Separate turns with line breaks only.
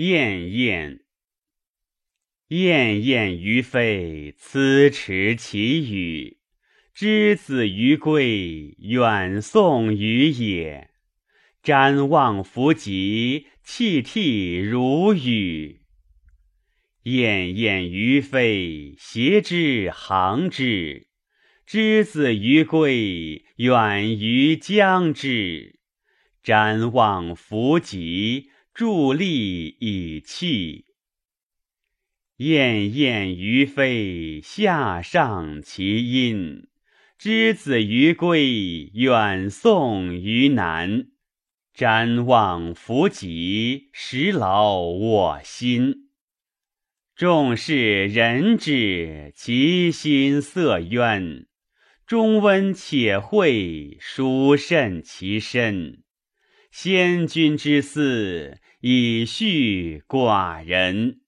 燕燕，燕燕于飞，此持其羽。之子于归，远送于野。瞻望弗及，泣涕如雨。燕燕于飞，谐之行之。之子于归，远于将之。瞻望弗及，伫立以泣。燕燕于飞，下上其音。之子于归，远送于南。瞻望弗及，实劳我心。众士仁之，其心色渊。中温且惠，殊甚其身。先君之嗣，以恤寡人。